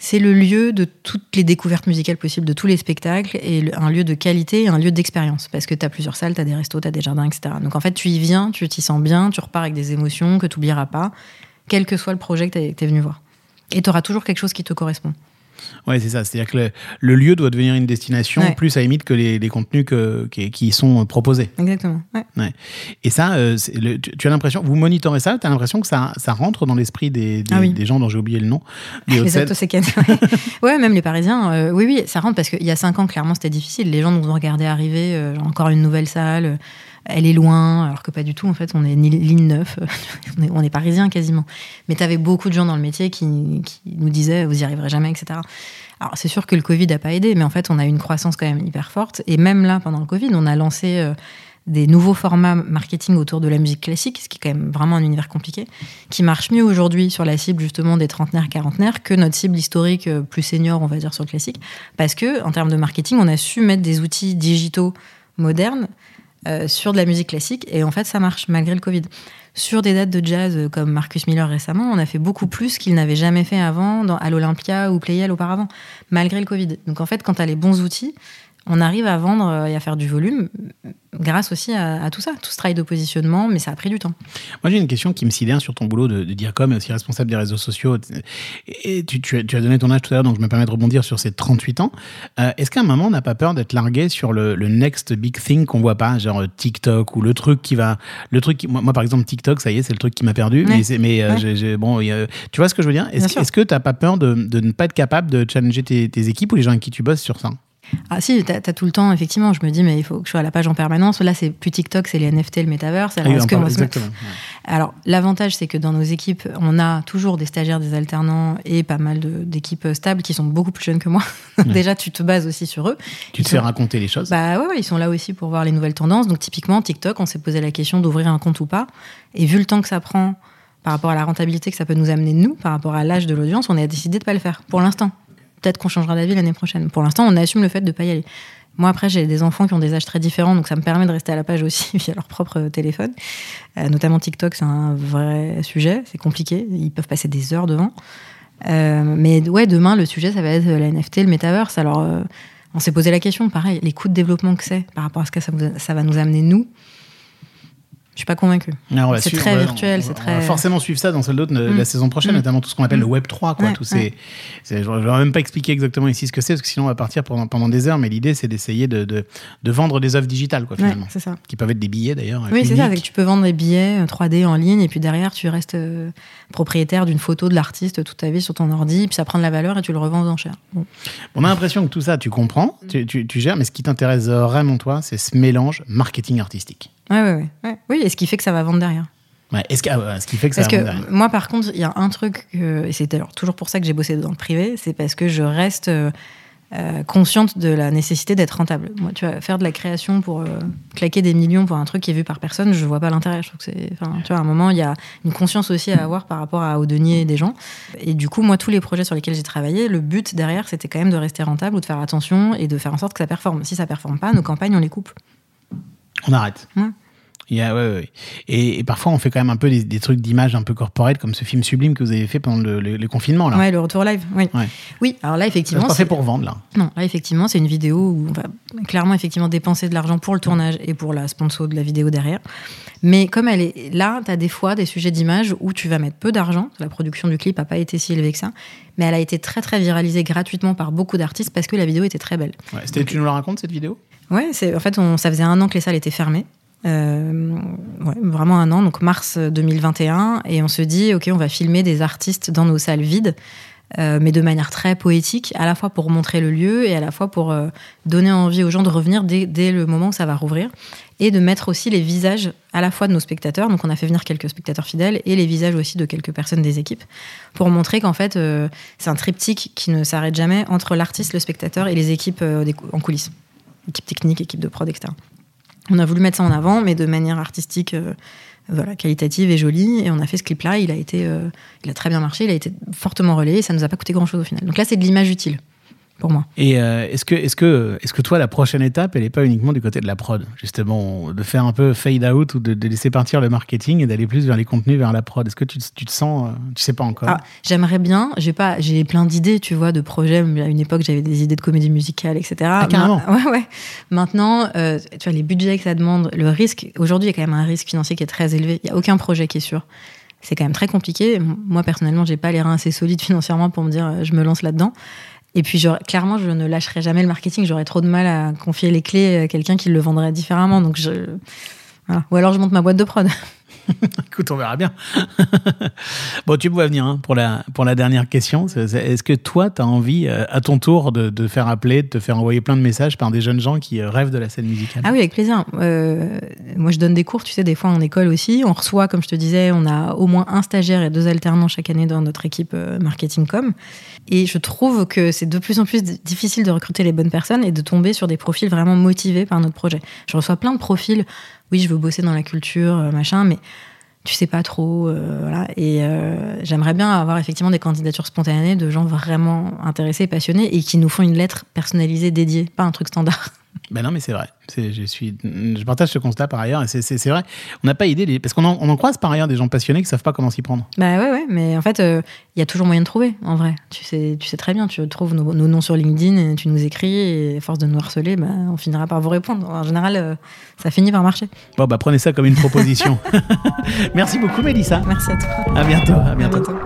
C'est le lieu de toutes les découvertes musicales possibles, de tous les spectacles, et le- un lieu de qualité et un lieu d'expérience. Parce que tu as plusieurs salles, tu as des restos, tu as des jardins, etc. Donc en fait, tu y viens, tu t'y sens bien, tu repars avec des émotions que tu n'oublieras pas, quel que soit le projet que tu es venu voir. Et tu auras toujours quelque chose qui te correspond. Ouais, c'est ça. C'est-à-dire que le, le lieu doit devenir une destination Ouais. plus à limite que les, les contenus que, qui, qui y sont proposés. Exactement. Ouais. Ouais. Et ça, euh, le- tu, tu as l'impression, vous monitorez ça, tu as l'impression que ça, ça rentre dans l'esprit des, des, Ah oui. des gens dont j'ai oublié le nom. Les ouais. ouais, même les Parisiens. euh, oui, oui, ça rentre parce qu'il y a cinq ans, clairement, c'était difficile. Les gens nous ont regardé arriver, euh, encore une nouvelle salle, euh, elle est loin, alors que pas du tout. En fait, on est ligne 9, on est, on est Parisiens quasiment. Mais tu avais beaucoup de gens dans le métier qui, qui nous disaient, vous y arriverez jamais, etc. Alors, c'est sûr que le Covid n'a pas aidé, mais en fait, on a eu une croissance quand même hyper forte. Et même là, pendant le Covid, on a lancé euh, des nouveaux formats marketing autour de la musique classique, ce qui est quand même vraiment un univers compliqué, qui marche mieux aujourd'hui sur la cible justement des trentenaires, quarantenaires que notre cible historique euh, plus senior, on va dire, sur le classique. Parce que, en termes de marketing, on a su mettre des outils digitaux modernes euh, sur de la musique classique et en fait ça marche malgré le Covid. sur des dates de jazz euh, comme Marcus Miller récemment, on a fait beaucoup plus qu'il n'avait jamais fait avant dans, à l'Olympia ou Playel auparavant, malgré le Covid. Donc en fait, quand tu as les bons outils, on arrive à vendre euh, et à faire du volume grâce aussi à, tout ça, tout ce travail de positionnement, mais ça a pris du temps. Moi, j'ai une question qui me sidère sur ton boulot de, de Diacom, aussi responsable des réseaux sociaux. Et tu, tu, as, donné ton âge tout à l'heure, donc je me permets de rebondir sur ces 38 ans. Euh, est-ce qu'à un moment, on n'a pas peur d'être largué sur le, next big thing qu'on voit pas, genre TikTok ou le truc qui va. Le truc moi, par exemple, TikTok, ça y est, c'est le truc qui m'a perdu. Mais, mais euh, bon, tu vois ce que je veux dire? Est-ce est que tu n'as pas peur de, ne pas être capable de challenger tes, tes équipes ou les gens avec qui tu bosses sur ça? Ah si, tu as, tout le temps, effectivement, je me dis, mais il faut que je sois à la page en permanence. Là, c'est plus TikTok, c'est les NFT, le metaverse. Alors, exactement. Alors, l'avantage, c'est que dans nos équipes, on a toujours des stagiaires, des alternants et pas mal d'équipes stables qui sont beaucoup plus jeunes que moi. Déjà, tu te bases aussi sur eux. Tu te fais raconter les choses Bah ouais, ils sont là aussi pour voir les nouvelles tendances. Donc, typiquement, TikTok, on s'est posé la question d'ouvrir un compte ou pas. Et vu le temps que ça prend par rapport à la rentabilité que ça peut nous amener, nous, par rapport à l'âge de l'audience, on a décidé de pas le faire pour l'instant peut-être qu'on changera d'avis l'année prochaine. Pour l'instant, on assume le fait de ne pas y aller. Moi, après, j'ai des enfants qui ont des âges très différents, donc ça me permet de rester à la page aussi via leur propre téléphone. Euh, notamment TikTok, c'est un vrai sujet, c'est compliqué, ils peuvent passer des heures devant. Euh, mais ouais, demain, le sujet, ça va être la NFT, le metaverse. Alors, euh, on s'est posé la question, pareil, les coûts de développement que c'est par rapport à ce que ça va nous amener, nous. Je suis pas convaincu. C'est très virtuel, c'est très. forcément suivre ça dans celle d'autre la mm. saison prochaine, mm. notamment tout ce qu'on appelle le mm. Web 3, quoi. tous ces, je ne vais même pas expliquer exactement ici ce que c'est, parce que sinon on va partir pendant, pendant des heures. Mais l'idée, c'est d'essayer de, de, vendre des œuvres digitales, quoi, finalement. c'est ça. Qui peuvent être des billets d'ailleurs. Oui, c'est ça. Tu peux vendre des billets 3D euh, en ligne, et puis derrière, tu restes euh, propriétaire d'une photo de l'artiste toute ta vie sur ton ordi, puis ça prend de la valeur et tu le revends en enchères. On a l'impression que tout ça, tu comprends, tu, tu, tu gères, mais ce qui t'intéresse vraiment, toi, c'est ce mélange marketing artistique. Ouais, ouais, ouais, Oui, et ce qui fait que ça va vendre derrière. Ouais, est-ce, que, ah ce qui fait que ça va vendre que Moi, par contre, il y a un truc, et c'est toujours pour ça que j'ai bossé dans le privé, c'est parce que je reste euh, euh, consciente de la nécessité d'être rentable. Moi, tu vois, faire de la création pour euh, claquer des millions pour un truc qui est vu par personne, je vois pas l'intérêt. Je trouve que c'est, tu vois, à un moment, il y a une conscience aussi à avoir par rapport à, au denier des gens. Et du coup, moi, tous les projets sur lesquels j'ai travaillé, le but derrière, c'était quand même de rester rentable ou de faire attention et de faire en sorte que ça performe. Si ça performe pas, nos campagnes, on les coupe. On arrête. Ouais. Et, parfois, on fait quand même un peu des, trucs d'image un peu corporate, comme ce film sublime que vous avez fait pendant le, confinement. Là. Ouais, le retour live. Oui. oui, alors là, effectivement. C'est pas fait pour vendre, là. Non, là, effectivement, c'est une vidéo où on va clairement, effectivement, dépenser de l'argent pour le tournage et pour la sponsor de la vidéo derrière. Mais comme elle est là, tu as des fois des sujets d'image où tu vas mettre peu d'argent. La production du clip n'a pas été si élevée que ça. Mais elle a été très, très viralisée gratuitement par beaucoup d'artistes parce que la vidéo était très belle. Ouais, tu nous la racontes, cette vidéo? Ouais, en fait, on, ça faisait un an que les salles étaient fermées. Euh, vraiment un an, donc mars 2021, et on se dit, ok, on va filmer des artistes dans nos salles vides, euh, mais de manière très poétique, à la fois pour montrer le lieu et à la fois pour euh, donner envie aux gens de revenir dès, dès, le moment où ça va rouvrir, et de mettre aussi les visages à la fois de nos spectateurs, donc on a fait venir quelques spectateurs fidèles, et les visages aussi de quelques personnes des équipes, pour montrer qu'en fait, c'est un triptyque qui ne s'arrête jamais entre l'artiste, le spectateur et les équipes en coulisses, équipe technique, équipe de prod, etc. On a voulu mettre ça en avant, mais de manière artistique, euh, voilà, qualitative et jolie. Et on a fait ce clip-là. Il a été, euh, il a très bien marché. Il a été fortement relayé. Et ça nous a pas coûté grand-chose au final. Donc là, c'est de l'image utile moi. Et euh, est-ce que, est que, est que toi, la prochaine étape, elle n'est pas uniquement du côté de la prod, justement, de faire un peu fade out ou de, laisser partir le marketing et d'aller plus vers les contenus, vers la prod? Est-ce que tu, te sens, euh, tu sais pas encore? Ah, J'aimerais bien, j'ai pas, j'ai plein d'idées, tu vois, de projets. À une époque, j'avais des idées de comédie musicale, etc. Ah, carrément. ouais, ouais. Maintenant, euh, tu vois, les budgets que ça demande, le risque, aujourd'hui, il y a quand même un risque financier qui est très élevé. Il n'y a aucun projet qui est sûr c'est quand même très compliqué. Moi, personnellement, j'ai pas les reins assez solides financièrement pour me dire je me lance là-dedans. Et puis, clairement, je ne lâcherai jamais le marketing. J'aurais trop de mal à confier les clés à quelqu'un qui le vendrait différemment. Donc, je... Ou alors, je monte ma boîte de prod. Écoute, on verra bien. bon, tu peux venir hein, pour, la, pour la dernière question. Est-ce que toi, tu as envie, euh, à ton tour, de, de, faire appeler, de te faire envoyer plein de messages par des jeunes gens qui euh, rêvent de la scène musicale? Ah oui, avec plaisir. Euh, moi, je donne des cours, tu sais, des fois en école aussi. On reçoit, comme je te disais, on a au moins un stagiaire et deux alternants chaque année dans notre équipe marketing com. Et je trouve que c'est de plus en plus difficile de recruter les bonnes personnes et de tomber sur des profils vraiment motivés par notre projet. Je reçois plein de profils oui, je veux bosser dans la culture, euh, machin, mais tu sais pas trop. Euh, voilà. Et euh, j'aimerais bien avoir effectivement des candidatures spontanées de gens vraiment intéressés, passionnés et qui nous font une lettre personnalisée dédiée, pas un truc standard. Ben non, mais c'est vrai. Je, suis, je partage ce constat par ailleurs. c'est- vrai. On n'a pas idée. Parce qu'on en, on en croise par ailleurs des gens passionnés qui savent pas comment s'y prendre. Bah ouais, ouais, mais en fait, euh, il y a toujours moyen de trouver, en vrai. Tu sais, tu sais très bien, tu trouves nos, nos noms sur LinkedIn, et tu nous écris, et à force de nous harceler, bah, on finira par vous répondre. En général, euh, ça finit par marcher. Bon, bah prenez ça comme une proposition. Merci beaucoup, Mélissa. Merci à toi. À bientôt. À À bientôt. bientôt.